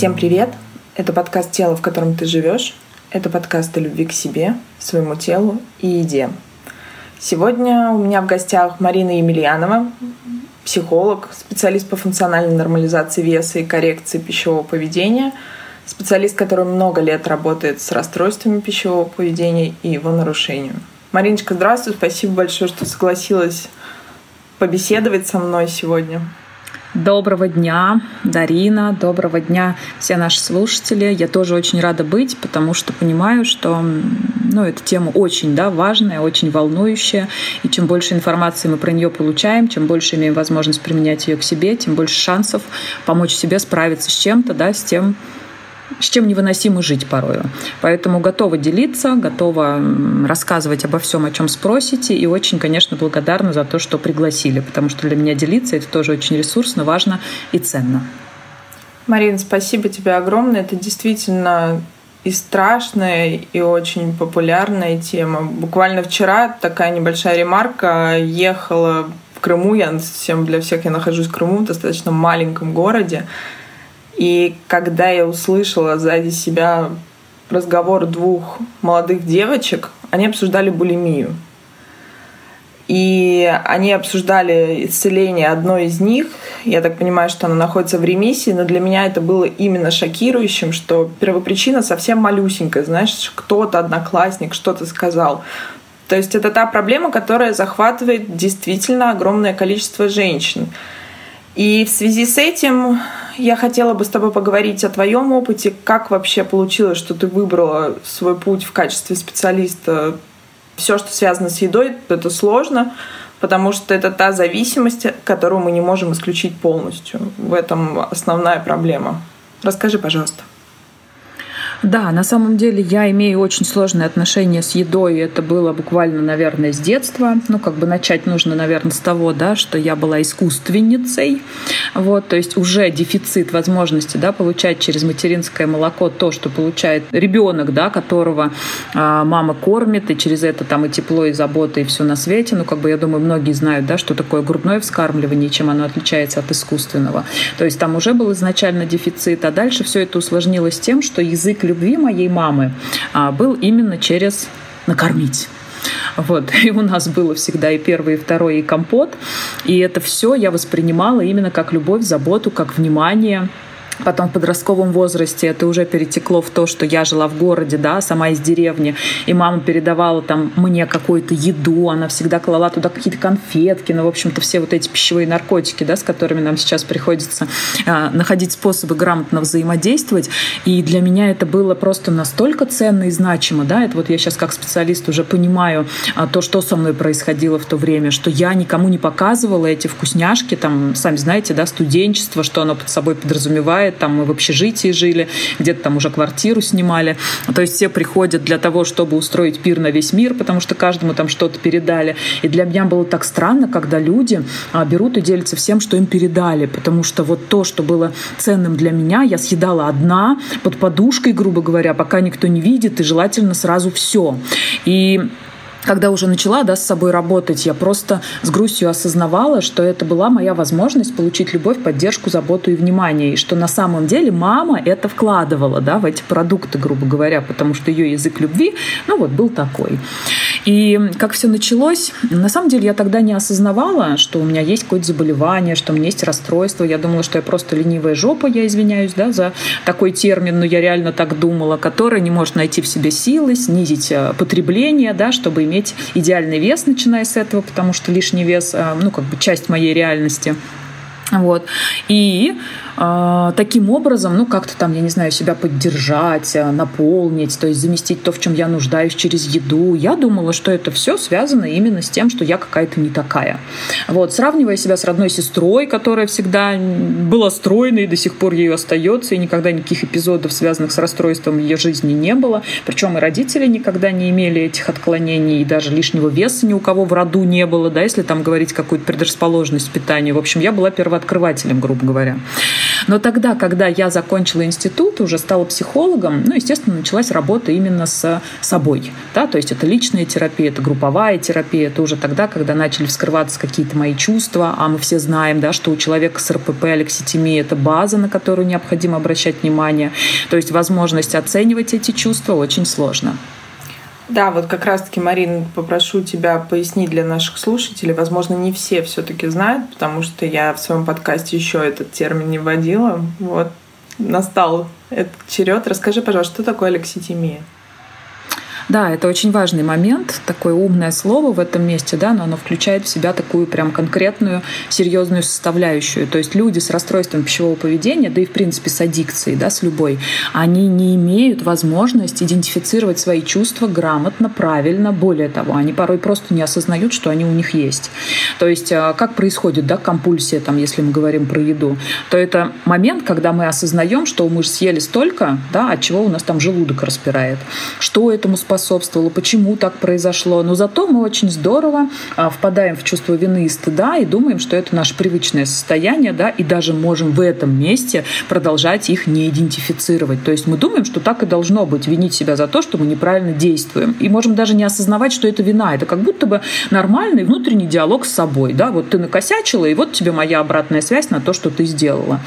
Всем привет! Это подкаст «Тело, в котором ты живешь». Это подкаст о любви к себе, своему телу и еде. Сегодня у меня в гостях Марина Емельянова, психолог, специалист по функциональной нормализации веса и коррекции пищевого поведения, специалист, который много лет работает с расстройствами пищевого поведения и его нарушением. Мариночка, здравствуй, спасибо большое, что согласилась побеседовать со мной сегодня. Доброго дня, Дарина, доброго дня все наши слушатели. Я тоже очень рада быть, потому что понимаю, что ну, эта тема очень да, важная, очень волнующая. И чем больше информации мы про нее получаем, чем больше имеем возможность применять ее к себе, тем больше шансов помочь себе справиться с чем-то, да, с тем, с чем невыносимо жить порою. Поэтому готова делиться, готова рассказывать обо всем, о чем спросите, и очень, конечно, благодарна за то, что пригласили, потому что для меня делиться это тоже очень ресурсно, важно и ценно. Марина, спасибо тебе огромное. Это действительно и страшная, и очень популярная тема. Буквально вчера такая небольшая ремарка. Ехала в Крыму, я всем для всех я нахожусь в Крыму, в достаточно маленьком городе. И когда я услышала сзади себя разговор двух молодых девочек, они обсуждали булимию. И они обсуждали исцеление одной из них. Я так понимаю, что она находится в ремиссии, но для меня это было именно шокирующим, что первопричина совсем малюсенькая. Знаешь, кто-то, одноклассник, что-то сказал. То есть это та проблема, которая захватывает действительно огромное количество женщин. И в связи с этим я хотела бы с тобой поговорить о твоем опыте. Как вообще получилось, что ты выбрала свой путь в качестве специалиста? Все, что связано с едой, это сложно, потому что это та зависимость, которую мы не можем исключить полностью. В этом основная проблема. Расскажи, пожалуйста. Да, на самом деле я имею очень сложные отношения с едой. Это было буквально, наверное, с детства. Ну, как бы начать нужно, наверное, с того, да, что я была искусственницей. Вот, то есть уже дефицит возможности, да, получать через материнское молоко то, что получает ребенок, да, которого а, мама кормит, и через это там и тепло, и забота, и все на свете. Ну, как бы я думаю, многие знают, да, что такое грудное вскармливание, чем оно отличается от искусственного. То есть там уже был изначально дефицит, а дальше все это усложнилось тем, что язык любви моей мамы а, был именно через накормить. Вот. И у нас было всегда и первый, и второй, и компот. И это все я воспринимала именно как любовь, заботу, как внимание, Потом в подростковом возрасте это уже перетекло в то, что я жила в городе, да, сама из деревни, и мама передавала там мне какую-то еду, она всегда клала туда какие-то конфетки, ну, в общем-то, все вот эти пищевые наркотики, да, с которыми нам сейчас приходится э, находить способы грамотно взаимодействовать. И для меня это было просто настолько ценно и значимо, да, это вот я сейчас как специалист уже понимаю э, то, что со мной происходило в то время, что я никому не показывала эти вкусняшки, там, сами знаете, да, студенчество, что оно под собой подразумевает, бывает, там мы в общежитии жили, где-то там уже квартиру снимали. То есть все приходят для того, чтобы устроить пир на весь мир, потому что каждому там что-то передали. И для меня было так странно, когда люди а, берут и делятся всем, что им передали, потому что вот то, что было ценным для меня, я съедала одна, под подушкой, грубо говоря, пока никто не видит, и желательно сразу все. И когда уже начала да, с собой работать, я просто с грустью осознавала, что это была моя возможность получить любовь, поддержку, заботу и внимание. И что на самом деле мама это вкладывала да, в эти продукты, грубо говоря, потому что ее язык любви, ну вот, был такой. И как все началось, на самом деле я тогда не осознавала, что у меня есть какое-то заболевание, что у меня есть расстройство. Я думала, что я просто ленивая жопа, я извиняюсь да, за такой термин, но я реально так думала, которая не может найти в себе силы, снизить э, потребление, да, чтобы иметь идеальный вес, начиная с этого, потому что лишний вес, э, ну, как бы часть моей реальности. Вот. И таким образом, ну, как-то там, я не знаю, себя поддержать, э, наполнить, то есть заместить то, в чем я нуждаюсь через еду. Я думала, что это все связано именно с тем, что я какая-то не такая. Вот, сравнивая себя с родной сестрой, которая всегда была стройной и до сих пор ею остается, и никогда никаких эпизодов, связанных с расстройством ее жизни не было. Причем и родители никогда не имели этих отклонений, и даже лишнего веса ни у кого в роду не было, да, если там говорить какую-то предрасположенность питания. В общем, я была первооткрывателем, грубо говоря. Но тогда, когда я закончила институт, уже стала психологом, ну, естественно, началась работа именно с собой. Да? То есть это личная терапия, это групповая терапия, это уже тогда, когда начали вскрываться какие-то мои чувства, а мы все знаем, да, что у человека с РПП, алекситимия – это база, на которую необходимо обращать внимание. То есть возможность оценивать эти чувства очень сложно. Да, вот как раз-таки, Марин, попрошу тебя пояснить для наших слушателей. Возможно, не все все-таки знают, потому что я в своем подкасте еще этот термин не вводила. Вот настал этот черед. Расскажи, пожалуйста, что такое алекситимия? Да, это очень важный момент, такое умное слово в этом месте, да, но оно включает в себя такую прям конкретную, серьезную составляющую. То есть люди с расстройством пищевого поведения, да и в принципе с аддикцией, да, с любой, они не имеют возможность идентифицировать свои чувства грамотно, правильно. Более того, они порой просто не осознают, что они у них есть. То есть а, как происходит, да, компульсия, там, если мы говорим про еду, то это момент, когда мы осознаем, что мы же съели столько, да, от чего у нас там желудок распирает. Что этому способствует? Способствовало, почему так произошло. Но зато мы очень здорово а, впадаем в чувство вины и стыда и думаем, что это наше привычное состояние, да, и даже можем в этом месте продолжать их не идентифицировать. То есть мы думаем, что так и должно быть, винить себя за то, что мы неправильно действуем. И можем даже не осознавать, что это вина. Это как будто бы нормальный внутренний диалог с собой. Да? Вот ты накосячила, и вот тебе моя обратная связь на то, что ты сделала.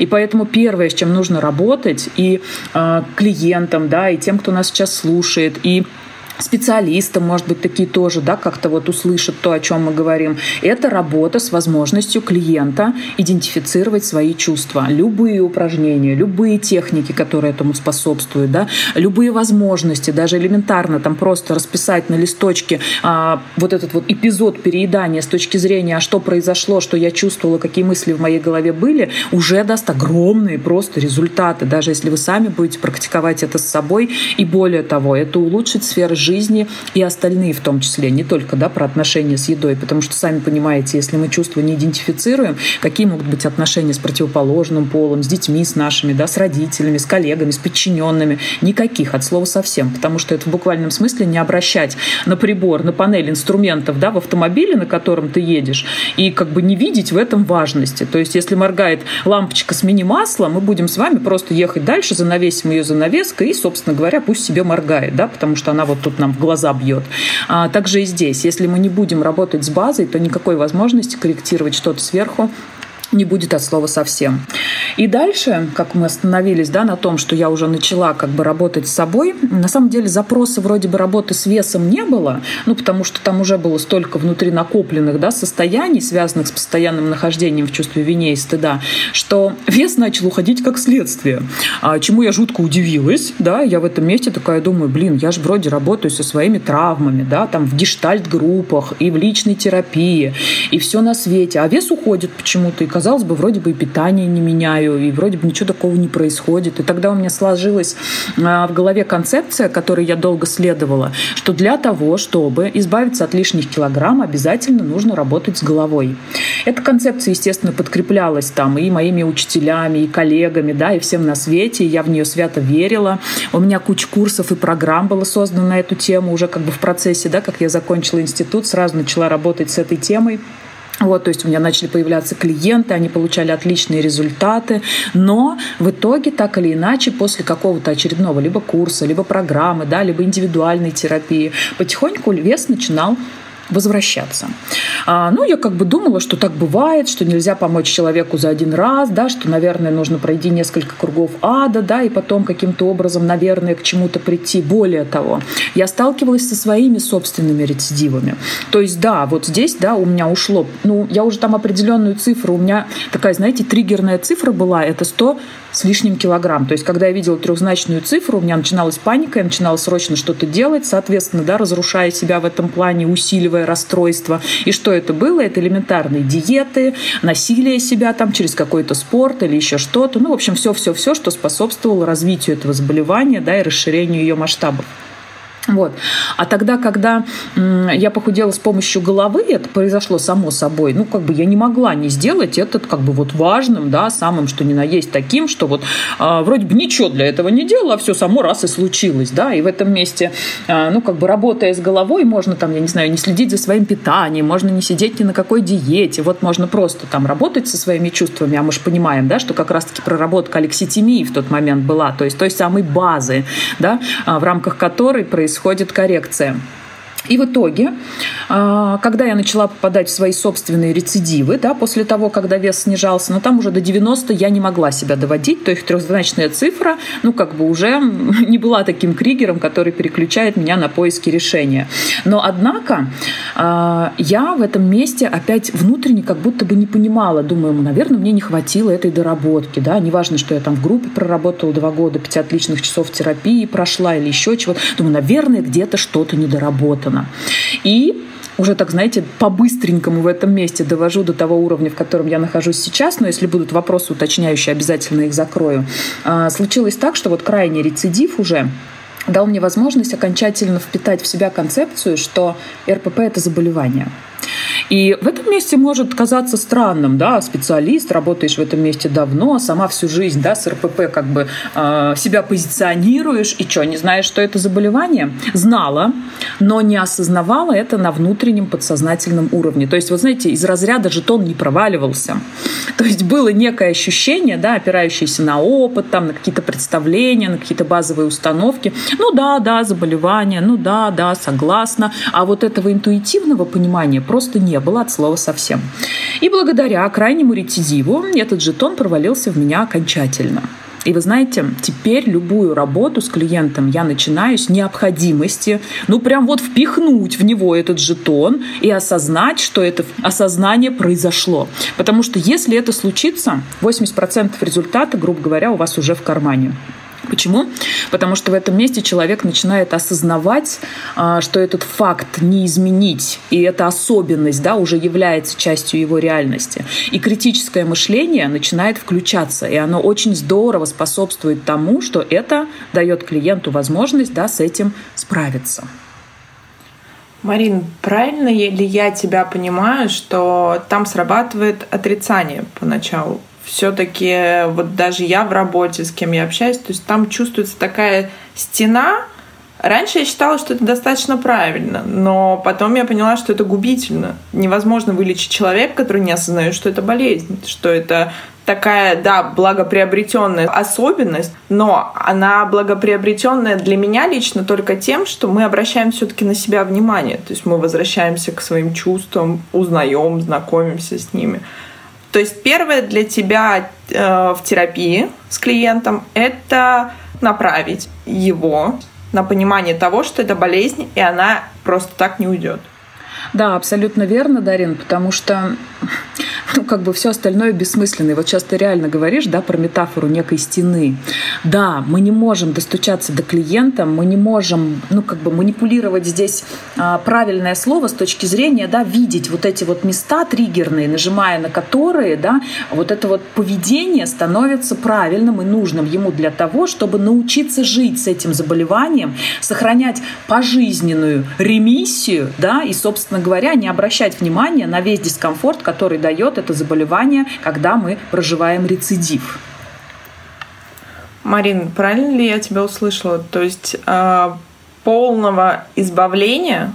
И поэтому первое, с чем нужно работать, и э, клиентам, да, и тем, кто нас сейчас слушает, и специалисты, может быть, такие тоже, да, как-то вот услышат то, о чем мы говорим. Это работа с возможностью клиента идентифицировать свои чувства. Любые упражнения, любые техники, которые этому способствуют, да, любые возможности, даже элементарно там просто расписать на листочке а, вот этот вот эпизод переедания с точки зрения, а что произошло, что я чувствовала, какие мысли в моей голове были, уже даст огромные просто результаты, даже если вы сами будете практиковать это с собой. И более того, это улучшит сферы жизни жизни и остальные в том числе, не только да, про отношения с едой, потому что, сами понимаете, если мы чувства не идентифицируем, какие могут быть отношения с противоположным полом, с детьми, с нашими, да, с родителями, с коллегами, с подчиненными, никаких от слова совсем, потому что это в буквальном смысле не обращать на прибор, на панель инструментов да, в автомобиле, на котором ты едешь, и как бы не видеть в этом важности. То есть, если моргает лампочка с мини-масла, мы будем с вами просто ехать дальше, занавесим ее занавеской и, собственно говоря, пусть себе моргает, да, потому что она вот тут нам в глаза бьет. А также и здесь. Если мы не будем работать с базой, то никакой возможности корректировать что-то сверху не будет от слова совсем. И дальше, как мы остановились да, на том, что я уже начала как бы работать с собой, на самом деле запроса вроде бы работы с весом не было, ну, потому что там уже было столько внутри накопленных да, состояний, связанных с постоянным нахождением в чувстве вине и стыда, что вес начал уходить как следствие, а, чему я жутко удивилась. Да, я в этом месте такая думаю, блин, я же вроде работаю со своими травмами, да, там в гештальт-группах и в личной терапии, и все на свете, а вес уходит почему-то, и казалось бы, вроде бы и питание не меняю, и вроде бы ничего такого не происходит. И тогда у меня сложилась а, в голове концепция, которой я долго следовала, что для того, чтобы избавиться от лишних килограмм, обязательно нужно работать с головой. Эта концепция, естественно, подкреплялась там и моими учителями, и коллегами, да, и всем на свете. Я в нее свято верила. У меня куча курсов и программ было создано на эту тему уже как бы в процессе, да, как я закончила институт, сразу начала работать с этой темой. Вот, то есть у меня начали появляться клиенты, они получали отличные результаты, но в итоге так или иначе после какого-то очередного либо курса, либо программы, да, либо индивидуальной терапии потихоньку вес начинал возвращаться. А, ну, я как бы думала, что так бывает, что нельзя помочь человеку за один раз, да, что, наверное, нужно пройти несколько кругов ада, да, и потом каким-то образом, наверное, к чему-то прийти. Более того, я сталкивалась со своими собственными рецидивами. То есть, да, вот здесь, да, у меня ушло, ну, я уже там определенную цифру, у меня такая, знаете, триггерная цифра была, это 100 с лишним килограмм. То есть, когда я видела трехзначную цифру, у меня начиналась паника, я начинала срочно что-то делать, соответственно, да, разрушая себя в этом плане, усиливая расстройство. И что это было? Это элементарные диеты, насилие себя там через какой-то спорт или еще что-то. Ну, в общем, все-все-все, что способствовало развитию этого заболевания, да, и расширению ее масштабов. Вот. А тогда, когда я похудела с помощью головы, это произошло само собой. Ну, как бы я не могла не сделать это как бы вот важным, да, самым, что ни на есть таким, что вот э, вроде бы ничего для этого не делала, а все само раз и случилось, да, и в этом месте, э, ну, как бы работая с головой, можно там, я не знаю, не следить за своим питанием, можно не сидеть ни на какой диете, вот можно просто там работать со своими чувствами, а мы же понимаем, да, что как раз-таки проработка алекситимии в тот момент была, то есть той самой базы, да, в рамках которой происходит происходит коррекция. И в итоге, а, когда я начала попадать в свои собственные рецидивы, да, после того, когда вес снижался, но ну, там уже до 90 я не могла себя доводить, то есть трехзначная цифра, ну, как бы уже не была таким кригером, который переключает меня на поиски решения. Но, однако, а, я в этом месте опять внутренне как будто бы не понимала, думаю, наверное, мне не хватило этой доработки, да, неважно, что я там в группе проработала два года, 5 отличных часов терапии прошла или еще чего-то, думаю, наверное, где-то что-то недоработано сделано. И уже так, знаете, по-быстренькому в этом месте довожу до того уровня, в котором я нахожусь сейчас, но если будут вопросы уточняющие, обязательно их закрою. А, случилось так, что вот крайний рецидив уже дал мне возможность окончательно впитать в себя концепцию, что РПП – это заболевание. И в этом месте может казаться странным, да, специалист, работаешь в этом месте давно, сама всю жизнь, да, с РПП как бы э, себя позиционируешь, и что, не знаешь, что это заболевание? Знала, но не осознавала это на внутреннем подсознательном уровне. То есть, вот знаете, из разряда жетон не проваливался. То есть было некое ощущение, да, опирающееся на опыт, там, на какие-то представления, на какие-то базовые установки. Ну да, да, заболевание, ну да, да, согласна. А вот этого интуитивного понимания просто не было от слова совсем. И благодаря крайнему рецидиву этот жетон провалился в меня окончательно. И вы знаете, теперь любую работу с клиентом я начинаю с необходимости, ну прям вот впихнуть в него этот жетон и осознать, что это осознание произошло. Потому что если это случится, 80% результата, грубо говоря, у вас уже в кармане. Почему? Потому что в этом месте человек начинает осознавать, а, что этот факт не изменить, и эта особенность да, уже является частью его реальности. И критическое мышление начинает включаться, и оно очень здорово способствует тому, что это дает клиенту возможность да, с этим справиться. Марин, правильно ли я тебя понимаю, что там срабатывает отрицание поначалу? Все-таки вот даже я в работе, с кем я общаюсь, то есть там чувствуется такая стена. Раньше я считала, что это достаточно правильно, но потом я поняла, что это губительно. Невозможно вылечить человека, который не осознает, что это болезнь, что это такая, да, благоприобретенная особенность, но она благоприобретенная для меня лично только тем, что мы обращаем все-таки на себя внимание. То есть мы возвращаемся к своим чувствам, узнаем, знакомимся с ними. То есть первое для тебя э, в терапии с клиентом – это направить его на понимание того, что это болезнь, и она просто так не уйдет. Да, абсолютно верно, Дарин, потому что ну, как бы все остальное бессмысленно. И вот сейчас ты реально говоришь, да, про метафору некой стены. Да, мы не можем достучаться до клиента, мы не можем, ну, как бы манипулировать здесь а, правильное слово с точки зрения, да, видеть вот эти вот места триггерные, нажимая на которые, да, вот это вот поведение становится правильным и нужным ему для того, чтобы научиться жить с этим заболеванием, сохранять пожизненную ремиссию, да, и, собственно говоря, не обращать внимания на весь дискомфорт, который дает это заболевание, когда мы проживаем рецидив. Марин, правильно ли я тебя услышала? То есть э, полного избавления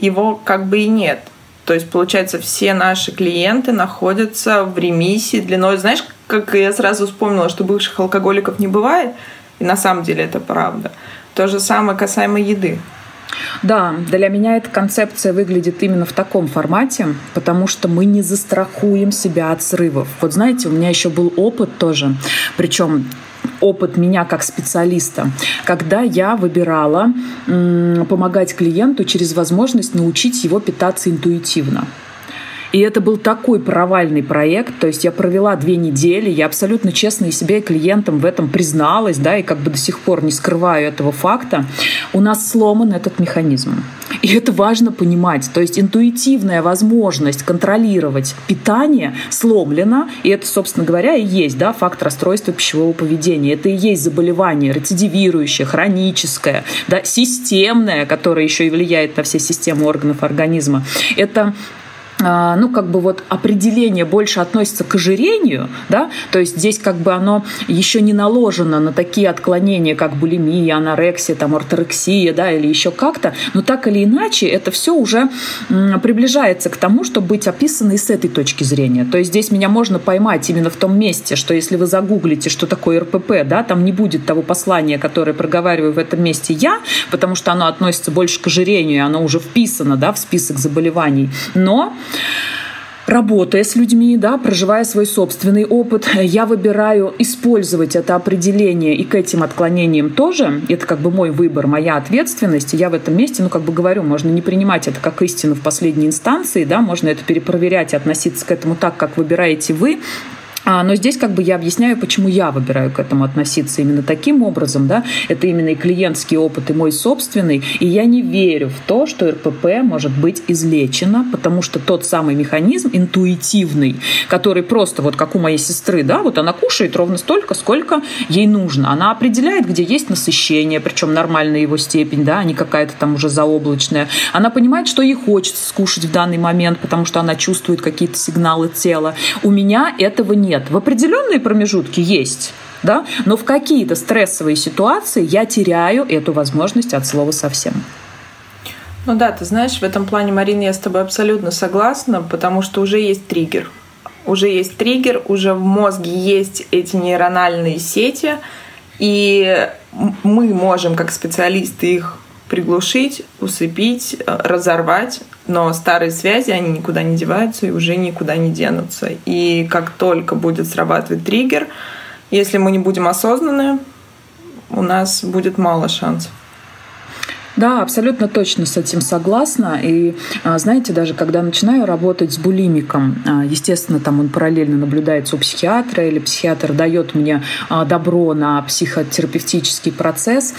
его как бы и нет. То есть, получается, все наши клиенты находятся в ремиссии длиной. Знаешь, как я сразу вспомнила, что бывших алкоголиков не бывает, и на самом деле это правда. То же самое касаемо еды. Да, для меня эта концепция выглядит именно в таком формате, потому что мы не застрахуем себя от срывов. Вот знаете, у меня еще был опыт тоже, причем опыт меня как специалиста, когда я выбирала помогать клиенту через возможность научить его питаться интуитивно. И это был такой провальный проект. То есть я провела две недели, я абсолютно честно и себе, и клиентам в этом призналась, да, и как бы до сих пор не скрываю этого факта. у нас сломан этот механизм. И это важно понимать. То есть интуитивная возможность контролировать питание сломлена. И это, собственно говоря, и есть да, факт расстройства пищевого поведения. Это и есть заболевание рецидивирующее, хроническое, да, системное, которое еще и влияет на все системы органов организма. Это ну, как бы вот определение больше относится к ожирению, да, то есть здесь как бы оно еще не наложено на такие отклонения, как булимия, анорексия, там, орторексия, да, или еще как-то, но так или иначе это все уже приближается к тому, чтобы быть описано и с этой точки зрения. То есть здесь меня можно поймать именно в том месте, что если вы загуглите, что такое РПП, да, там не будет того послания, которое проговариваю в этом месте я, потому что оно относится больше к ожирению, и оно уже вписано, да, в список заболеваний. Но работая с людьми, да, проживая свой собственный опыт, я выбираю использовать это определение и к этим отклонениям тоже. Это как бы мой выбор, моя ответственность. И я в этом месте, ну, как бы говорю, можно не принимать это как истину в последней инстанции, да, можно это перепроверять и относиться к этому так, как выбираете вы. А, но здесь как бы я объясняю, почему я выбираю к этому относиться именно таким образом. Да? Это именно и клиентский опыт, и мой собственный. И я не верю в то, что РПП может быть излечено, потому что тот самый механизм интуитивный, который просто вот как у моей сестры, да, вот она кушает ровно столько, сколько ей нужно. Она определяет, где есть насыщение, причем нормальная его степень, да, а не какая-то там уже заоблачная. Она понимает, что ей хочется скушать в данный момент, потому что она чувствует какие-то сигналы тела. У меня этого нет нет. В определенные промежутки есть, да, но в какие-то стрессовые ситуации я теряю эту возможность от слова совсем. Ну да, ты знаешь, в этом плане, Марина, я с тобой абсолютно согласна, потому что уже есть триггер. Уже есть триггер, уже в мозге есть эти нейрональные сети, и мы можем, как специалисты, их приглушить, усыпить, э, разорвать, но старые связи, они никуда не деваются и уже никуда не денутся. И как только будет срабатывать триггер, если мы не будем осознаны, у нас будет мало шансов. Да, абсолютно точно с этим согласна. И а, знаете, даже когда начинаю работать с булимиком, а, естественно, там он параллельно наблюдается у психиатра, или психиатр дает мне а, добро на психотерапевтический процесс.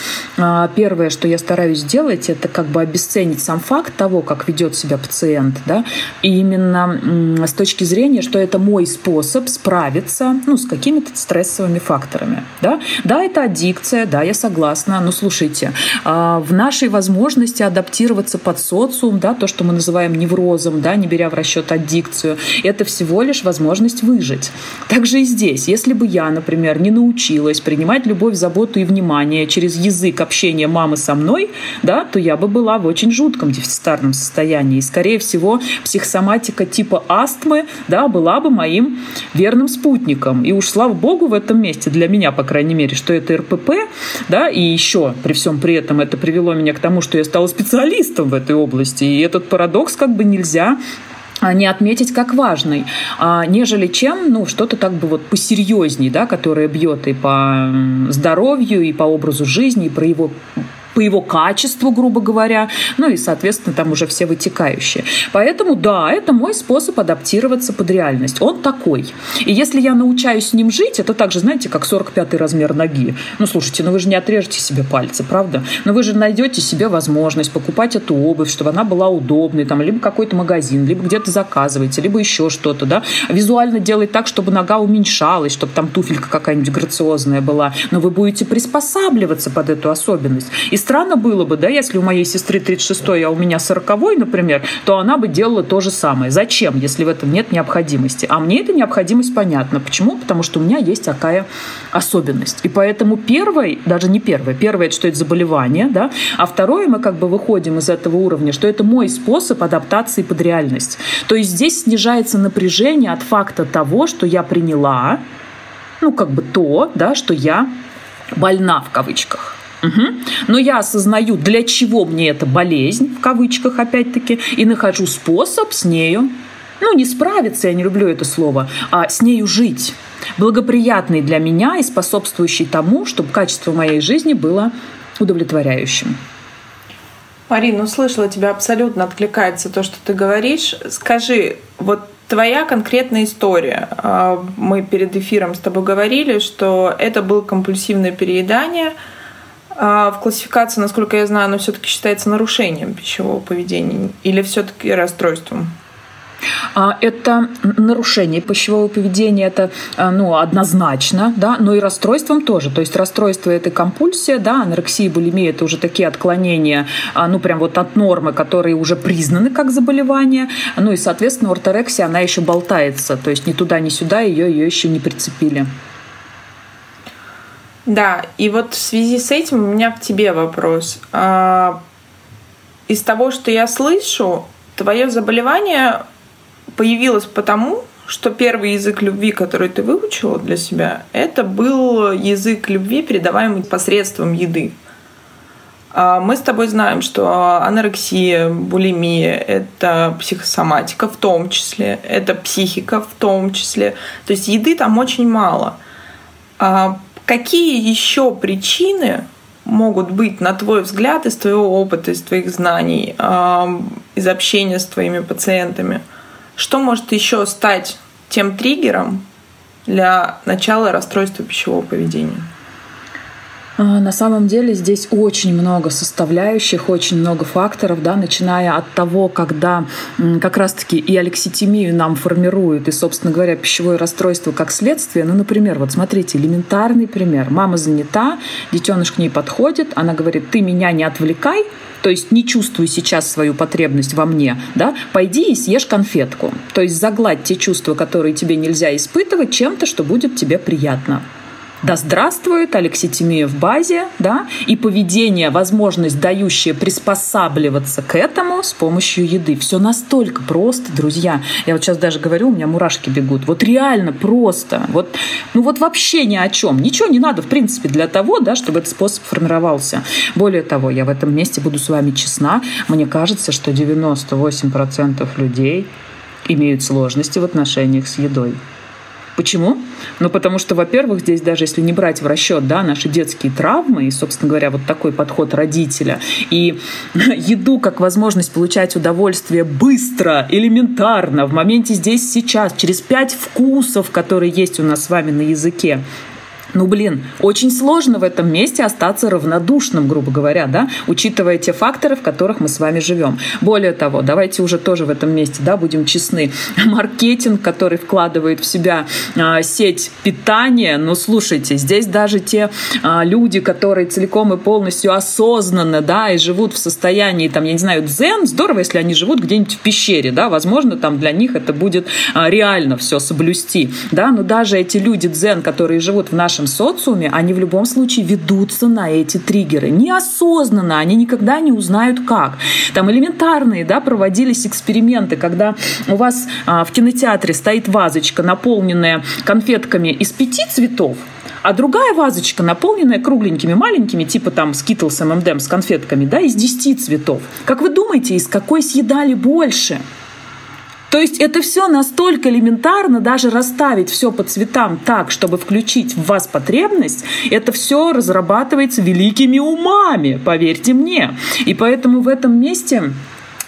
Первое, что я стараюсь сделать, это как бы обесценить сам факт того, как ведет себя пациент, да, и именно с точки зрения, что это мой способ справиться ну, с какими-то стрессовыми факторами. Да? да, это аддикция, да, я согласна, но слушайте, в нашей возможности адаптироваться под социум, да, то, что мы называем неврозом, да, не беря в расчет аддикцию, это всего лишь возможность выжить. Также и здесь, если бы я, например, не научилась принимать любовь, заботу и внимание через язык общения мамы со мной, да, то я бы была в очень жутком дефицитарном состоянии. И, скорее всего, психосоматика типа астмы да, была бы моим верным спутником. И уж слава богу в этом месте, для меня, по крайней мере, что это РПП, да, и еще при всем при этом это привело меня к тому, что я стала специалистом в этой области. И этот парадокс как бы нельзя а, не отметить как важный, а, нежели чем ну, что-то так бы вот посерьезней, да, которое бьет и по здоровью, и по образу жизни, и про его по его качеству, грубо говоря, ну и, соответственно, там уже все вытекающие. Поэтому, да, это мой способ адаптироваться под реальность. Он такой. И если я научаюсь с ним жить, это также, знаете, как 45-й размер ноги. Ну, слушайте, ну вы же не отрежете себе пальцы, правда? Но вы же найдете себе возможность покупать эту обувь, чтобы она была удобной, там, либо какой-то магазин, либо где-то заказываете, либо еще что-то, да. Визуально делать так, чтобы нога уменьшалась, чтобы там туфелька какая-нибудь грациозная была. Но вы будете приспосабливаться под эту особенность. И странно было бы, да, если у моей сестры 36-й, а у меня 40-й, например, то она бы делала то же самое. Зачем, если в этом нет необходимости? А мне эта необходимость понятна. Почему? Потому что у меня есть такая особенность. И поэтому первое, даже не первое, первое, это что это заболевание, да, а второе, мы как бы выходим из этого уровня, что это мой способ адаптации под реальность. То есть здесь снижается напряжение от факта того, что я приняла, ну, как бы то, да, что я больна в кавычках. Угу. Но я осознаю, для чего мне эта болезнь, в кавычках опять-таки, и нахожу способ с нею, ну, не справиться, я не люблю это слово, а с нею жить. Благоприятный для меня и способствующий тому, чтобы качество моей жизни было удовлетворяющим. Марина, услышала тебя, абсолютно откликается то, что ты говоришь. Скажи, вот твоя конкретная история. А, мы перед эфиром с тобой говорили, что это было компульсивное переедание – А в классификации, насколько я знаю, оно все-таки считается нарушением пищевого поведения или все-таки расстройством? А, это нарушение пищевого поведения, это а, ну, однозначно, да, но и расстройством тоже. То есть расстройство это компульсия, да, анорексия, булимия это уже такие отклонения, а, ну прям вот от нормы, которые уже признаны как заболевание. Ну и, соответственно, орторексия, она еще болтается, то есть ни туда, ни сюда ее, ее еще не прицепили. Да, и вот в связи с этим у меня к тебе вопрос. Из того, что я слышу, твое заболевание появилась потому, что первый язык любви, который ты выучила для себя, это был язык любви, передаваемый посредством еды. А мы с тобой знаем, что анорексия, булимия — это психосоматика в том числе, это психика в том числе. То есть еды там очень мало. Какие еще причины могут быть, на твой взгляд, из твоего опыта, из твоих знаний, из общения с твоими пациентами — что может еще стать тем триггером для начала расстройства пищевого поведения? А, на самом деле здесь очень много составляющих, очень много факторов, да, начиная от того, когда как раз-таки и алекситимию нам формируют, и, собственно говоря, пищевое расстройство как следствие. Ну, например, вот смотрите, элементарный пример. Мама занята, детеныш к ней подходит, она говорит, ты меня не отвлекай, то есть не чувствую сейчас свою потребность во мне, да, пойди и съешь конфетку. То есть загладь те чувства, которые тебе нельзя испытывать, чем-то, что будет тебе приятно. Да здравствует алекситимия в базе, да, и поведение, возможность, дающая приспосабливаться к этому с помощью еды. Все настолько просто, друзья. Я вот сейчас даже говорю, у меня мурашки бегут. Вот реально просто. Вот, ну вот вообще ни о чем. Ничего не надо, в принципе, для того, да, чтобы этот способ формировался. Более того, я в этом месте буду с вами честна. Мне кажется, что 98% людей имеют сложности в отношениях с едой. Почему? Ну, потому что, во-первых, здесь даже если не брать в расчет да, наши детские травмы и, собственно говоря, вот такой подход родителя и еду как возможность получать удовольствие быстро, элементарно, в моменте здесь, сейчас, через пять вкусов, которые есть у нас с вами на языке, ну, блин, очень сложно в этом месте остаться равнодушным, грубо говоря, да, учитывая те факторы, в которых мы с вами живем. Более того, давайте уже тоже в этом месте, да, будем честны. Маркетинг, который вкладывает в себя а, сеть питания, ну, слушайте, здесь даже те а, люди, которые целиком и полностью осознанно, да, и живут в состоянии, там, я не знаю, дзен, здорово, если они живут где-нибудь в пещере, да, возможно, там для них это будет а, реально все соблюсти, да, но даже эти люди дзен, которые живут в нашем нашем социуме, они в любом случае ведутся на эти триггеры. Неосознанно, они никогда не узнают как. Там элементарные, да, проводились эксперименты, когда у вас а, в кинотеатре стоит вазочка, наполненная конфетками из пяти цветов, а другая вазочка, наполненная кругленькими маленькими, типа там Skittles M&M с конфетками, да, из 10 цветов. Как вы думаете, из какой съедали больше? То есть это все настолько элементарно, даже расставить все по цветам так, чтобы включить в вас потребность, это все разрабатывается великими умами, поверьте мне. И поэтому в этом месте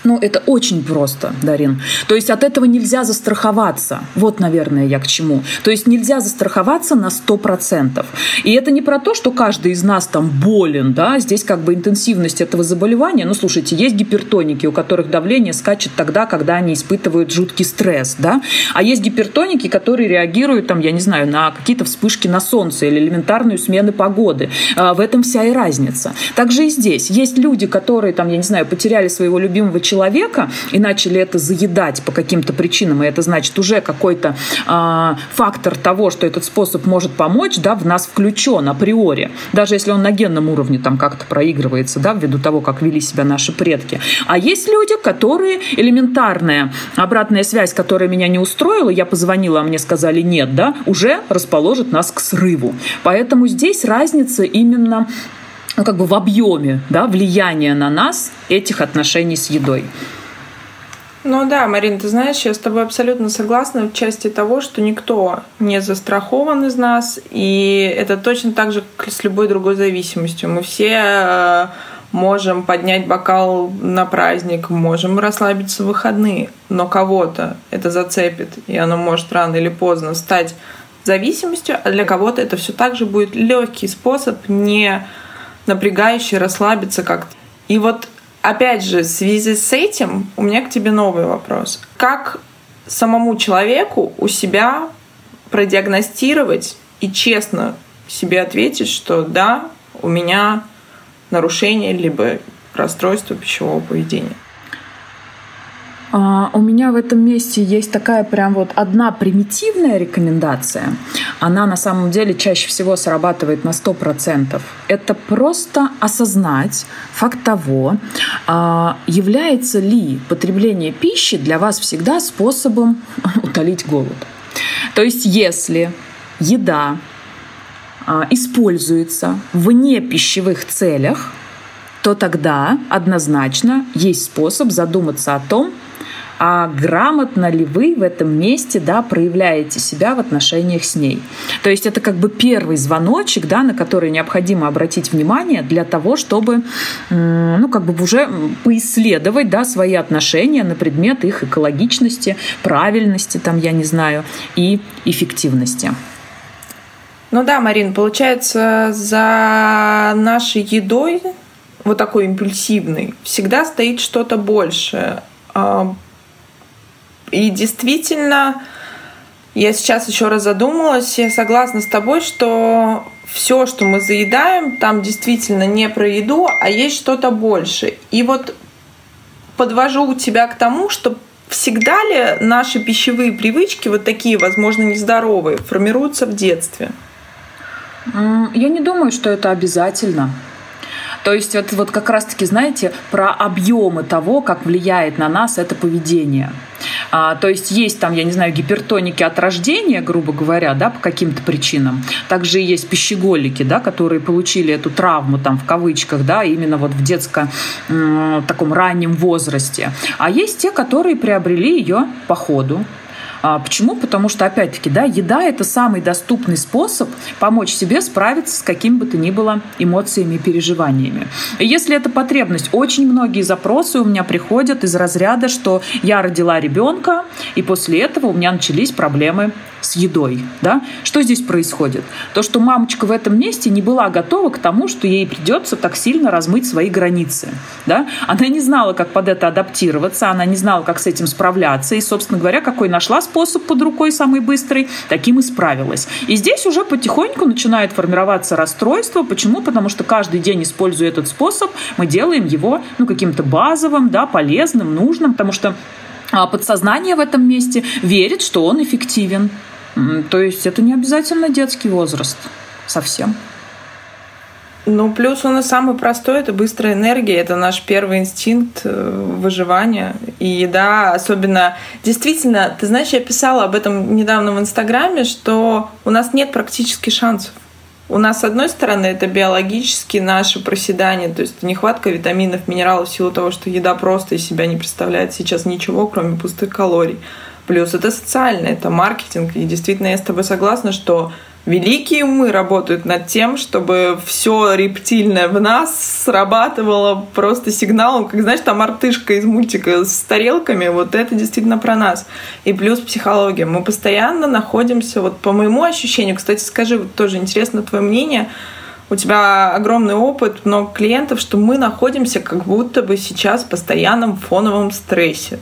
ну, это очень просто, Дарин. То есть от этого нельзя застраховаться. Вот, наверное, я к чему. То есть нельзя застраховаться на 100%. И это не про то, что каждый из нас там болен, да, здесь как бы интенсивность этого заболевания. Ну, слушайте, есть гипертоники, у которых давление скачет тогда, когда они испытывают жуткий стресс, да. А есть гипертоники, которые реагируют, там, я не знаю, на какие-то вспышки на солнце или элементарную смены погоды. А, в этом вся и разница. Также и здесь. Есть люди, которые, там, я не знаю, потеряли своего любимого человека, человека и начали это заедать по каким-то причинам, и это значит уже какой-то э, фактор того, что этот способ может помочь, да, в нас включен априори, даже если он на генном уровне там как-то проигрывается, да, ввиду того, как вели себя наши предки. А есть люди, которые элементарная обратная связь, которая меня не устроила, я позвонила, а мне сказали нет, да, уже расположит нас к срыву. Поэтому здесь разница именно ну, как бы в объеме да, влияния на нас этих отношений с едой. Ну да, Марин, ты знаешь, я с тобой абсолютно согласна в части того, что никто не застрахован из нас, и это точно так же, как с любой другой зависимостью. Мы все э, можем поднять бокал на праздник, можем расслабиться в выходные, но кого-то это зацепит, и оно может рано или поздно стать зависимостью, а для кого-то это все так же будет легкий способ не напрягающе расслабиться как-то. И вот опять же, в связи с этим у меня к тебе новый вопрос. Как самому человеку у себя продиагностировать и честно себе ответить, что да, у меня нарушение либо расстройство пищевого поведения? А, у меня в этом месте есть такая прям вот одна примитивная рекомендация. Она на самом деле чаще всего срабатывает на 100%. Это просто осознать факт того, а, является ли потребление пищи для вас всегда способом утолить голод. То есть если еда а, используется в непищевых целях, то тогда однозначно есть способ задуматься о том, а грамотно ли вы в этом месте да, проявляете себя в отношениях с ней. То есть это как бы первый звоночек, да, на который необходимо обратить внимание для того, чтобы ну, как бы уже поисследовать да, свои отношения на предмет их экологичности, правильности, там, я не знаю, и эффективности. Ну да, Марин, получается, за нашей едой, вот такой импульсивной, всегда стоит что-то большее. И действительно, я сейчас еще раз задумалась, я согласна с тобой, что все, что мы заедаем, там действительно не про еду, а есть что-то больше. И вот подвожу тебя к тому, что всегда ли наши пищевые привычки, вот такие, возможно, нездоровые, формируются в детстве? Я не думаю, что это обязательно. То есть это вот как раз-таки, знаете, про объемы того, как влияет на нас это поведение. А, то есть есть там, я не знаю, гипертоники от рождения, грубо говоря, да, по каким-то причинам. Также есть пищеголики, да, которые получили эту травму там в кавычках, да, именно вот в детском э, таком раннем возрасте. А есть те, которые приобрели ее по ходу. А, почему? Потому что, опять-таки, да, еда – это самый доступный способ помочь себе справиться с какими бы то ни было эмоциями и переживаниями. Если эта потребность, очень многие запросы у меня приходят из разряда, что я родила ребенка, и после этого у меня начались проблемы с едой. Да? Что здесь происходит? То, что мамочка в этом месте не была готова к тому, что ей придется так сильно размыть свои границы. Да? Она не знала, как под это адаптироваться, она не знала, как с этим справляться. И, собственно говоря, какой нашла способ под рукой самый быстрый, таким и справилась. И здесь уже потихоньку начинает формироваться расстройство. Почему? Потому что каждый день, используя этот способ, мы делаем его ну, каким-то базовым, да, полезным, нужным, потому что а, подсознание в этом месте верит, что он эффективен. То есть это не обязательно детский возраст совсем. Ну, плюс он и самый простой, это быстрая энергия, это наш первый инстинкт э, выживания. И еда, особенно... Действительно, ты знаешь, я писала об этом недавно в Инстаграме, что у нас нет практически шансов. У нас, с одной стороны, это биологически наше проседание, то есть нехватка витаминов, минералов в силу того, что еда просто из себя не представляет сейчас ничего, кроме пустых калорий. Плюс это социально, это маркетинг. И действительно, я с тобой согласна, что великие умы работают над тем, чтобы все рептильное в нас срабатывало просто сигналом, как, знаешь, там артышка из мультика с тарелками, вот это действительно про нас. И плюс психология. Мы постоянно находимся, вот по моему ощущению, кстати, скажи, вот тоже интересно твое мнение, у тебя огромный опыт, много клиентов, что мы находимся как будто бы сейчас в постоянном фоновом стрессе.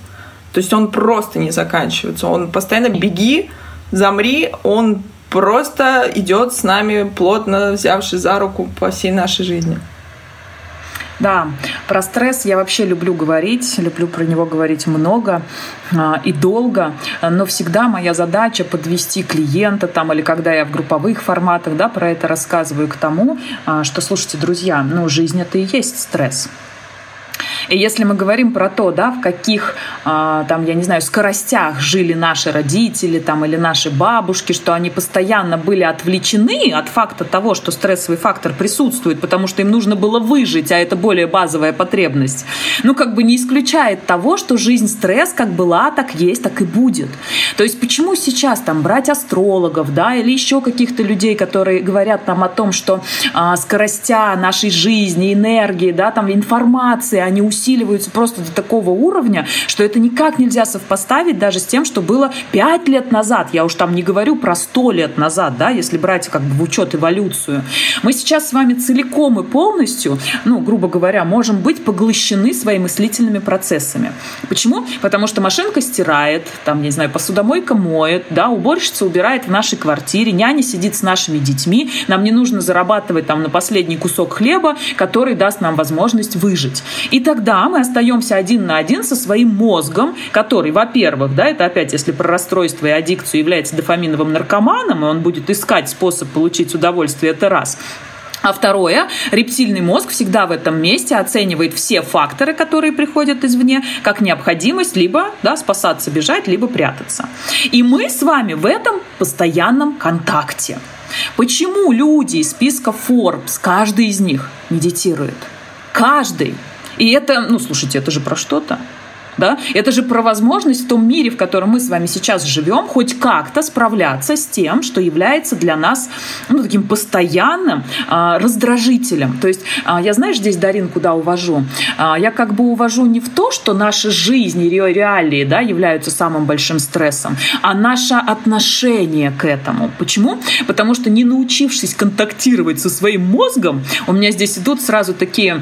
То есть он просто не заканчивается. Он постоянно беги, замри, он просто идет с нами, плотно взявшись за руку по всей нашей жизни. Да, про стресс я вообще люблю говорить, люблю про него говорить много а, и долго, но всегда моя задача подвести клиента там или когда я в групповых форматах, да, про это рассказываю к тому, а, что, слушайте, друзья, ну, жизнь это и есть стресс. И если мы говорим про то, да, в каких, а, там, я не знаю, скоростях жили наши родители там, или наши бабушки, что они постоянно были отвлечены от факта того, что стрессовый фактор присутствует, потому что им нужно было выжить, а это более базовая потребность, ну, как бы не исключает того, что жизнь стресс как была, так есть, так и будет. То есть почему сейчас там брать астрологов, да, или еще каких-то людей, которые говорят нам о том, что а, скоростя нашей жизни, энергии, да, там информации, они усиливаются, усиливаются просто до такого уровня, что это никак нельзя совпоставить даже с тем, что было 5 лет назад. Я уж там не говорю про 100 лет назад, да, если брать как бы в учет эволюцию. Мы сейчас с вами целиком и полностью, ну, грубо говоря, можем быть поглощены своими мыслительными процессами. Почему? Потому что машинка стирает, там, не знаю, посудомойка моет, да, уборщица убирает в нашей квартире, няня сидит с нашими детьми, нам не нужно зарабатывать там на последний кусок хлеба, который даст нам возможность выжить. И тогда мы остаемся один на один со своим мозгом, который, во-первых, да, это опять, если про расстройство и аддикцию является дофаминовым наркоманом, и он будет искать способ получить удовольствие, это раз. А второе, рептильный мозг всегда в этом месте оценивает все факторы, которые приходят извне, как необходимость либо да, спасаться, бежать, либо прятаться. И мы с вами в этом постоянном контакте. Почему люди из списка Forbes, каждый из них медитирует? Каждый. И это, ну, слушайте, это же про что-то да? Это же про возможность в том мире, в котором мы с вами сейчас живем, хоть как-то справляться с тем, что является для нас ну, таким постоянным а, раздражителем. То есть а, я, знаешь, здесь, Дарин, куда увожу? А, я как бы увожу не в то, что наши жизни, реалии да, являются самым большим стрессом, а наше отношение к этому. Почему? Потому что не научившись контактировать со своим мозгом, у меня здесь идут сразу такие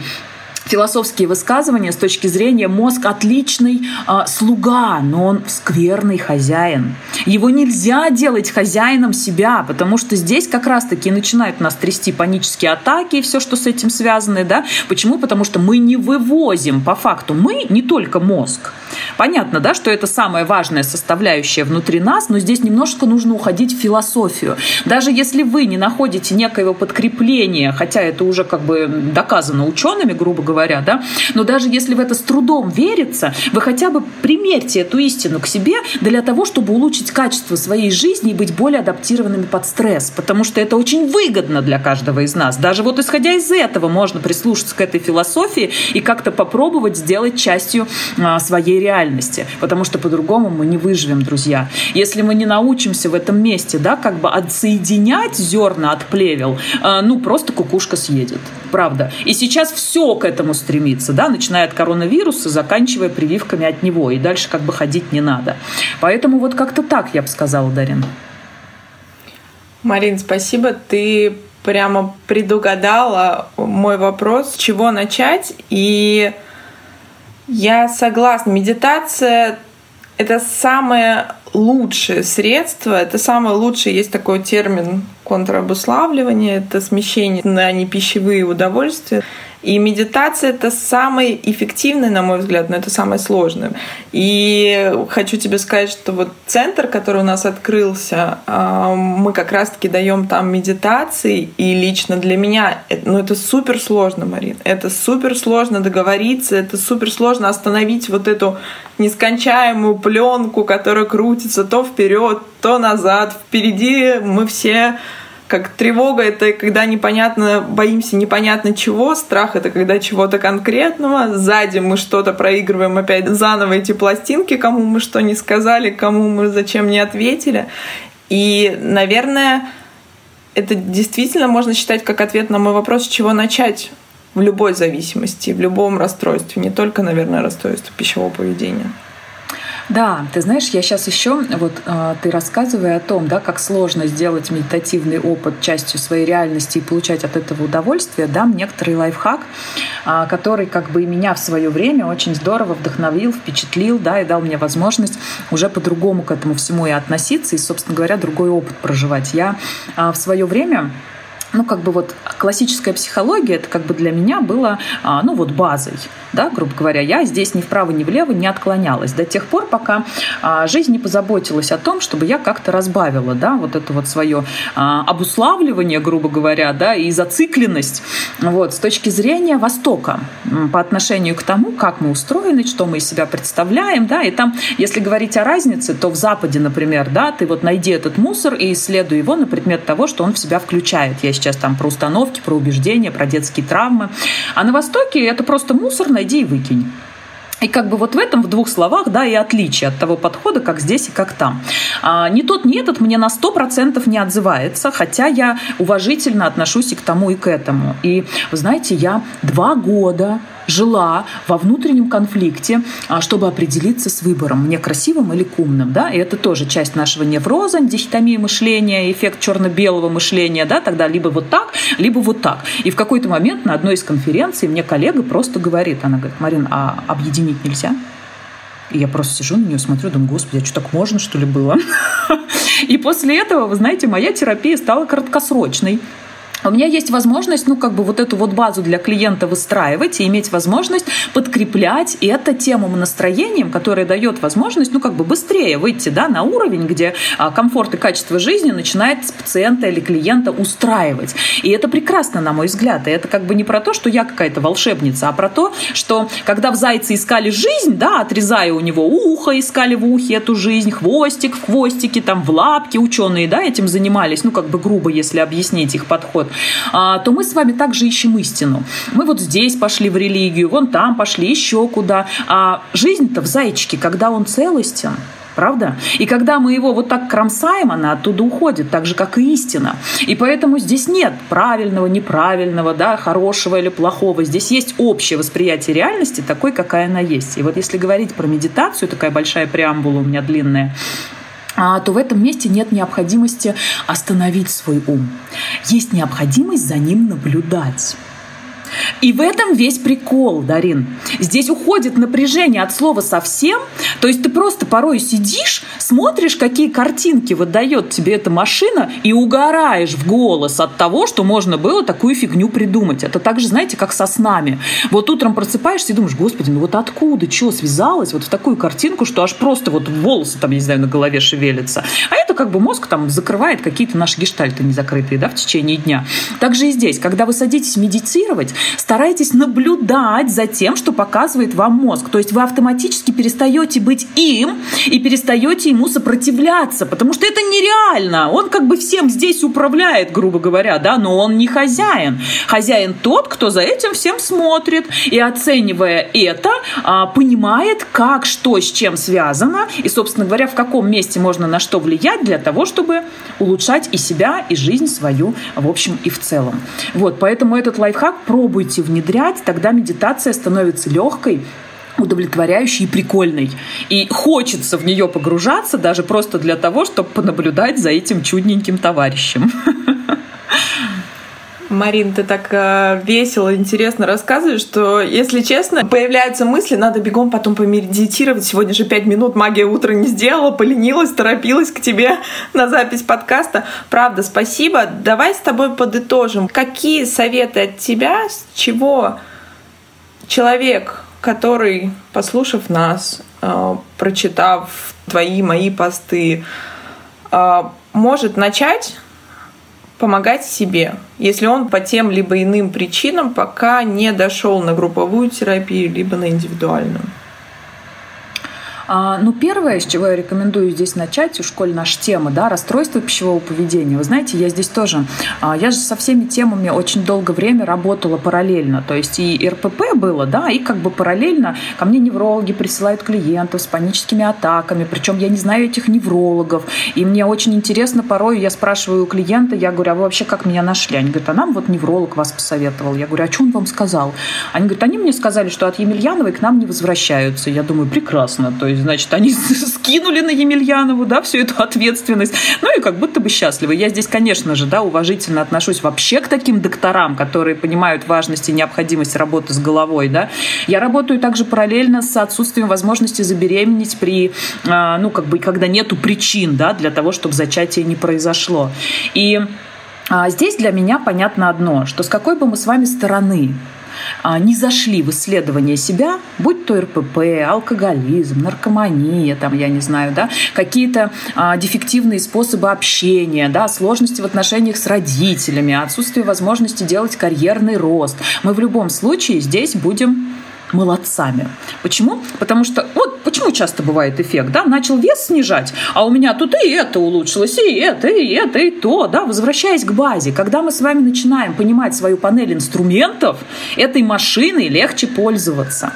философские высказывания с точки зрения мозг отличный э, слуга, но он скверный хозяин. Его нельзя делать хозяином себя, потому что здесь как раз-таки начинают нас трясти панические атаки и все, что с этим связано. Да? Почему? Потому что мы не вывозим по факту. Мы не только мозг. Понятно, да, что это самая важная составляющая внутри нас, но здесь немножко нужно уходить в философию. Даже если вы не находите некоего подкрепления, хотя это уже как бы доказано учеными, грубо говоря, да, но даже если в это с трудом верится, вы хотя бы примерьте эту истину к себе для того, чтобы улучшить качество своей жизни и быть более адаптированными под стресс, потому что это очень выгодно для каждого из нас. Даже вот исходя из этого можно прислушаться к этой философии и как-то попробовать сделать частью а, своей реальности, потому что по-другому мы не выживем, друзья. Если мы не научимся в этом месте, да, как бы отсоединять зерна от плевел, а, ну просто кукушка съедет, правда. И сейчас все к этому стремиться, да, начиная от коронавируса, заканчивая прививками от него, и дальше как бы ходить не надо. Поэтому вот как-то так, я бы сказала, Дарин. Марин, спасибо. Ты прямо предугадала мой вопрос, с чего начать. И я согласна, медитация — это самое лучшее средство, это самое лучшее, есть такой термин контрабуславливание, это смещение на непищевые удовольствия. И медитация — это самое эффективное, на мой взгляд, но это самое сложное. И хочу тебе сказать, что вот центр, который у нас открылся, а, мы как раз-таки даем там медитации, и лично для меня, ну это супер сложно, Марин, это супер сложно договориться, это супер сложно остановить вот эту нескончаемую пленку, которая крутится то вперед, то назад. Впереди мы все как тревога — это когда непонятно, боимся непонятно чего, страх — это когда чего-то конкретного, сзади мы что-то проигрываем опять заново эти пластинки, кому мы что не сказали, кому мы зачем не ответили. И, наверное, это действительно можно считать как ответ на мой вопрос, с чего начать в любой зависимости, в любом расстройстве, не только, наверное, расстройство пищевого поведения. Да, ты знаешь, я сейчас еще, вот э, ты рассказывая о том, да, как сложно сделать медитативный опыт частью своей реальности и получать от этого удовольствие, дам некоторый лайфхак, э, который как бы и меня в свое время очень здорово вдохновил, впечатлил, да, и дал мне возможность уже по-другому к этому всему и относиться, и, собственно говоря, другой опыт проживать. Я э, в свое время ну, как бы вот классическая психология, это как бы для меня было, а, ну, вот базой, да, грубо говоря. Я здесь ни вправо, ни влево не отклонялась до тех пор, пока а, жизнь не позаботилась о том, чтобы я как-то разбавила, да, вот это вот свое а, обуславливание, грубо говоря, да, и зацикленность, вот, с точки зрения Востока по отношению к тому, как мы устроены, что мы из себя представляем, да, и там, если говорить о разнице, то в Западе, например, да, ты вот найди этот мусор и исследуй его на предмет того, что он в себя включает. Я сейчас там про установки, про убеждения, про детские травмы. А на Востоке это просто мусор, найди и выкинь. И как бы вот в этом, в двух словах, да, и отличие от того подхода, как здесь и как там. А, ни тот, ни этот мне на сто процентов не отзывается, хотя я уважительно отношусь и к тому, и к этому. И, вы знаете, я два года жила во внутреннем конфликте, а, чтобы определиться с выбором, мне красивым или умным, да, и это тоже часть нашего невроза, дихотомии мышления, эффект черно-белого мышления, да, тогда либо вот так, либо вот так. И в какой-то момент на одной из конференций мне коллега просто говорит, она говорит, Марин, а объединить нельзя? И я просто сижу на нее, смотрю, думаю, господи, а что так можно, что ли, было? И после этого, вы знаете, моя терапия стала краткосрочной. У меня есть возможность, ну, как бы вот эту вот базу для клиента выстраивать и иметь возможность подкреплять это темам настроением, которое дает возможность, ну, как бы быстрее выйти, да, на уровень, где а, комфорт и качество жизни начинает пациента или клиента устраивать. И это прекрасно, на мой взгляд. И это как бы не про то, что я какая-то волшебница, а про то, что когда в зайце искали жизнь, да, отрезая у него ухо, искали в ухе эту жизнь, хвостик в хвостике, там, в лапке ученые, да, этим занимались, ну, как бы грубо, если объяснить их подход, а, то мы с вами также ищем истину. Мы вот здесь пошли в религию, вон там пошли, еще куда. А жизнь-то в зайчике, когда он целостен, правда? И когда мы его вот так кромсаем, она оттуда уходит, так же, как и истина. И поэтому здесь нет правильного, неправильного, да, хорошего или плохого. Здесь есть общее восприятие реальности такой, какая она есть. И вот если говорить про медитацию, такая большая преамбула у меня длинная, а, то в этом месте нет необходимости остановить свой ум. Есть необходимость за ним наблюдать. И в этом весь прикол, Дарин. Здесь уходит напряжение от слова совсем. То есть ты просто порой сидишь, смотришь, какие картинки выдает тебе эта машина, и угораешь в голос от того, что можно было такую фигню придумать. Это так же, знаете, как со снами. Вот утром просыпаешься и думаешь, господи, ну вот откуда, что связалось вот в такую картинку, что аж просто вот волосы там, не знаю, на голове шевелятся. А это как бы мозг там закрывает какие-то наши гештальты незакрытые, да, в течение дня. Также и здесь, когда вы садитесь медитировать, старайтесь наблюдать за тем, что показывает вам мозг. То есть вы автоматически перестаете быть им и перестаете ему сопротивляться, потому что это нереально. Он как бы всем здесь управляет, грубо говоря, да, но он не хозяин. Хозяин тот, кто за этим всем смотрит и оценивая это, а, понимает, как, что с чем связано и, собственно говоря, в каком месте можно на что влиять для того, чтобы улучшать и себя, и жизнь свою, в общем и в целом. Вот, поэтому этот лайфхак про пробуйте внедрять, тогда медитация становится легкой, удовлетворяющей и прикольной. И хочется в нее погружаться даже просто для того, чтобы понаблюдать за этим чудненьким товарищем. Марин, ты так э, весело, интересно рассказываешь, что, если честно, появляются мысли, надо бегом потом помедитировать. Сегодня же пять минут магия утра не сделала, поленилась, торопилась к тебе на запись подкаста. Правда, спасибо. Давай с тобой подытожим. Какие советы от тебя, с чего человек, который, послушав нас, э, прочитав твои, мои посты, э, может начать помогать себе, если он по тем либо иным причинам пока не дошел на групповую терапию, либо на индивидуальную. А, ну, первое, с чего я рекомендую здесь начать, уж коль наша тема, да, расстройство пищевого поведения. Вы знаете, я здесь тоже, а, я же со всеми темами очень долгое время работала параллельно. То есть и РПП было, да, и как бы параллельно ко мне неврологи присылают клиентов с паническими атаками, причем я не знаю этих неврологов. И мне очень интересно порой, я спрашиваю у клиента, я говорю, а вы вообще как меня нашли? Они говорят, а нам вот невролог вас посоветовал. Я говорю, а что он вам сказал? Они говорят, они мне сказали, что от Емельяновой к нам не возвращаются. Я думаю, прекрасно. То есть значит, они скинули на Емельянову, да, всю эту ответственность. Ну и как будто бы счастливы. Я здесь, конечно же, да, уважительно отношусь вообще к таким докторам, которые понимают важность и необходимость работы с головой, да. Я работаю также параллельно с отсутствием возможности забеременеть при, а, ну, как бы, когда нету причин, да, для того, чтобы зачатие не произошло. И а, Здесь для меня понятно одно, что с какой бы мы с вами стороны не зашли в исследование себя, будь то РПП, алкоголизм, наркомания, там, я не знаю, да, какие-то а, дефективные способы общения, да, сложности в отношениях с родителями, отсутствие возможности делать карьерный рост. Мы в любом случае здесь будем молодцами. Почему? Потому что вот почему часто бывает эффект, да, начал вес снижать, а у меня тут и это улучшилось, и это, и это, и то, да, возвращаясь к базе, когда мы с вами начинаем понимать свою панель инструментов, этой машиной легче пользоваться.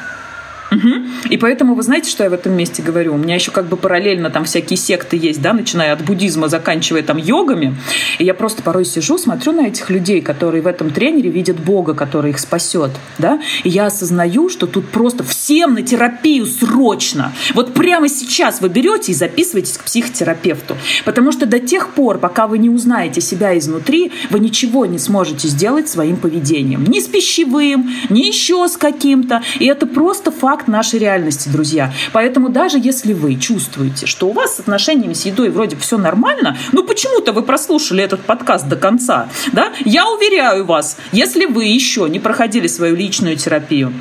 Угу. И поэтому, вы знаете, что я в этом месте говорю? У меня еще как бы параллельно там всякие секты есть, да, начиная от буддизма, заканчивая там йогами. И я просто порой сижу, смотрю на этих людей, которые в этом тренере видят Бога, который их спасет, да, и я осознаю, что тут просто всем на терапию срочно. Вот прямо сейчас вы берете и записываетесь к психотерапевту. Потому что до тех пор, пока вы не узнаете себя изнутри, вы ничего не сможете сделать своим поведением. Ни с пищевым, ни еще с каким-то. И это просто факт нашей реальности, друзья. Поэтому даже если вы чувствуете, что у вас с отношениями с едой вроде все нормально, ну почему-то вы прослушали этот подкаст до конца, да, я уверяю вас, если вы еще не проходили свою личную терапию,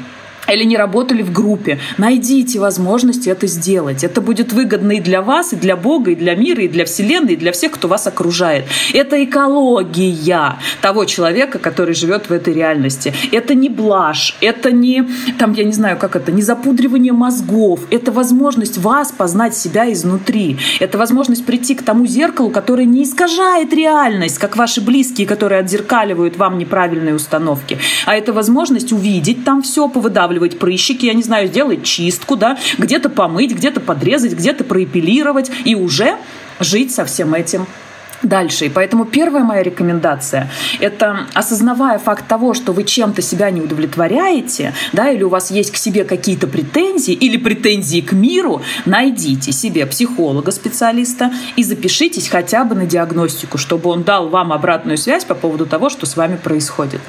или не работали в группе, найдите возможность это сделать. Это будет выгодно и для вас, и для Бога, и для мира, и для Вселенной, и для всех, кто вас окружает. Это экология того человека, который живет в этой реальности. Это не блажь, это не, там, я не знаю, как это, не запудривание мозгов. Это возможность вас познать себя изнутри. Это возможность прийти к тому зеркалу, которое не искажает реальность, как ваши близкие, которые отзеркаливают вам неправильные установки. А это возможность увидеть там все, повыдавливать выдавливать прыщики, я не знаю, сделать чистку, да, где-то помыть, где-то подрезать, где-то проэпилировать и уже жить со всем этим дальше. И поэтому первая моя рекомендация – это осознавая факт того, что вы чем-то себя не удовлетворяете, да, или у вас есть к себе какие-то претензии или претензии к миру, найдите себе психолога-специалиста и запишитесь хотя бы на диагностику, чтобы он дал вам обратную связь по поводу того, что с вами происходит.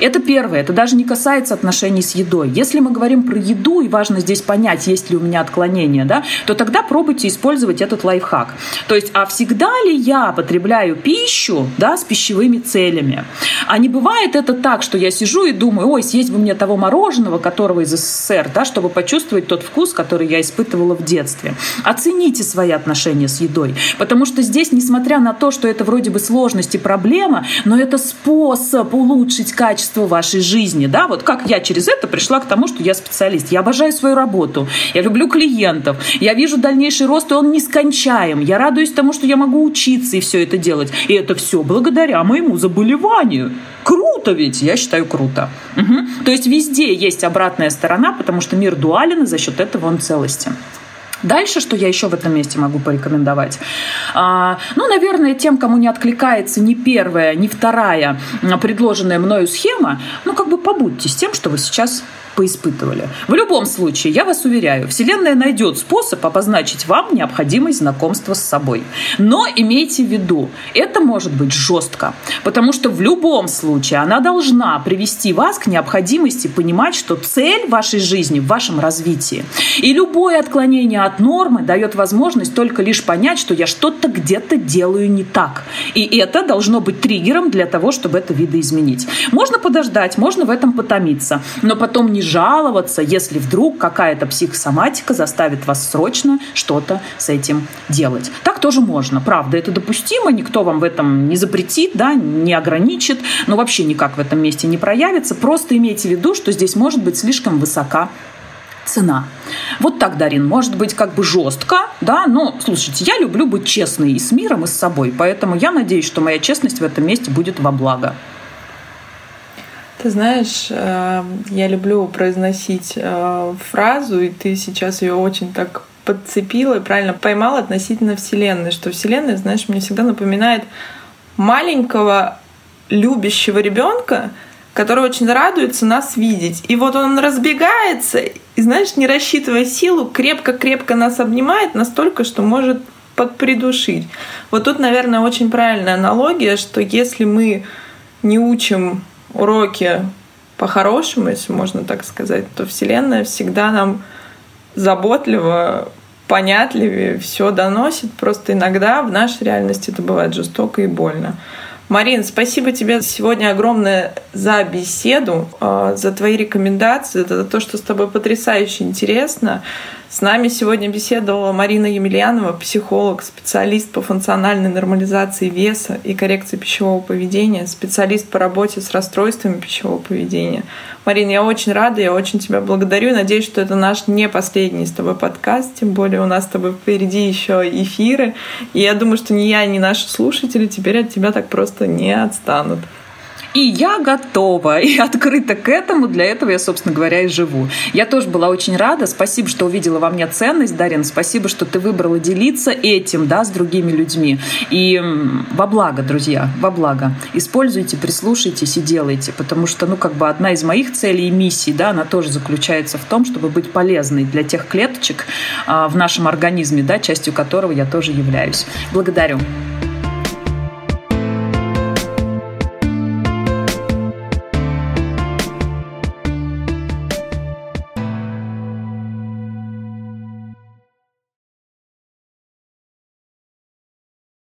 Это первое. Это даже не касается отношений с едой. Если мы говорим про еду, и важно здесь понять, есть ли у меня отклонение, да, то тогда пробуйте использовать этот лайфхак. То есть, а всегда ли я потребляю потребляю пищу да, с пищевыми целями. А не бывает это так, что я сижу и думаю, ой, съесть бы мне того мороженого, которого из СССР, да, чтобы почувствовать тот вкус, который я испытывала в детстве. Оцените свои отношения с едой, потому что здесь, несмотря на то, что это вроде бы сложность и проблема, но это способ улучшить качество вашей жизни. Да? Вот как я через это пришла к тому, что я специалист. Я обожаю свою работу, я люблю клиентов, я вижу дальнейший рост, и он нескончаем. Я радуюсь тому, что я могу учиться и все это делать. И это все благодаря моему заболеванию. Круто ведь, я считаю, круто. Угу. То есть везде есть обратная сторона, потому что мир дуален, и за счет этого он целости. Дальше, что я еще в этом месте могу порекомендовать? А, ну, наверное, тем, кому не откликается ни первая, ни вторая предложенная мною схема, ну, как бы побудьте с тем, что вы сейчас поиспытывали. В любом случае, я вас уверяю, Вселенная найдет способ обозначить вам необходимость знакомства с собой. Но имейте в виду, это может быть жестко, потому что в любом случае она должна привести вас к необходимости понимать, что цель вашей жизни в вашем развитии. И любое отклонение от нормы дает возможность только лишь понять, что я что-то где-то делаю не так. И это должно быть триггером для того, чтобы это видоизменить. Можно подождать, можно в этом потомиться, но потом не жаловаться, если вдруг какая-то психосоматика заставит вас срочно что-то с этим делать. Так тоже можно, правда, это допустимо, никто вам в этом не запретит, да, не ограничит, но вообще никак в этом месте не проявится. Просто имейте в виду, что здесь может быть слишком высока цена. Вот так, Дарин, может быть как бы жестко, да, но слушайте, я люблю быть честной и с миром, и с собой, поэтому я надеюсь, что моя честность в этом месте будет во благо. Ты знаешь, э, я люблю произносить э, фразу, и ты сейчас ее очень так подцепила и правильно поймала относительно Вселенной, что Вселенная, знаешь, мне всегда напоминает маленького любящего ребенка, который очень радуется нас видеть. И вот он разбегается, и, знаешь, не рассчитывая силу, крепко-крепко нас обнимает настолько, что может подпридушить. Вот тут, наверное, очень правильная аналогия, что если мы не учим уроки по-хорошему, если можно так сказать, то Вселенная всегда нам заботливо, понятливее все доносит. Просто иногда в нашей реальности это бывает жестоко и больно. Марин, спасибо тебе сегодня огромное за беседу, а, за твои рекомендации, за то, что с тобой потрясающе интересно. С нами сегодня беседовала Марина Емельянова, психолог, специалист по функциональной нормализации веса и коррекции пищевого поведения, специалист по работе с расстройствами пищевого поведения. Марина, я очень рада, я очень тебя благодарю. Надеюсь, что это наш не последний с тобой подкаст, тем более у нас с тобой впереди еще эфиры. И я думаю, что ни я, ни наши слушатели теперь от тебя так просто не отстанут. И я готова и открыта к этому. Для этого я, собственно говоря, и живу. Я тоже была очень рада. Спасибо, что увидела во мне ценность, Дарин. Спасибо, что ты выбрала делиться этим, да, с другими людьми. И во благо, друзья, во благо. Используйте, прислушайтесь и делайте. Потому что, ну, как бы одна из моих целей и миссий, да, она тоже заключается в том, чтобы быть полезной для тех клеточек а, в нашем организме, да, частью которого я тоже являюсь. Благодарю.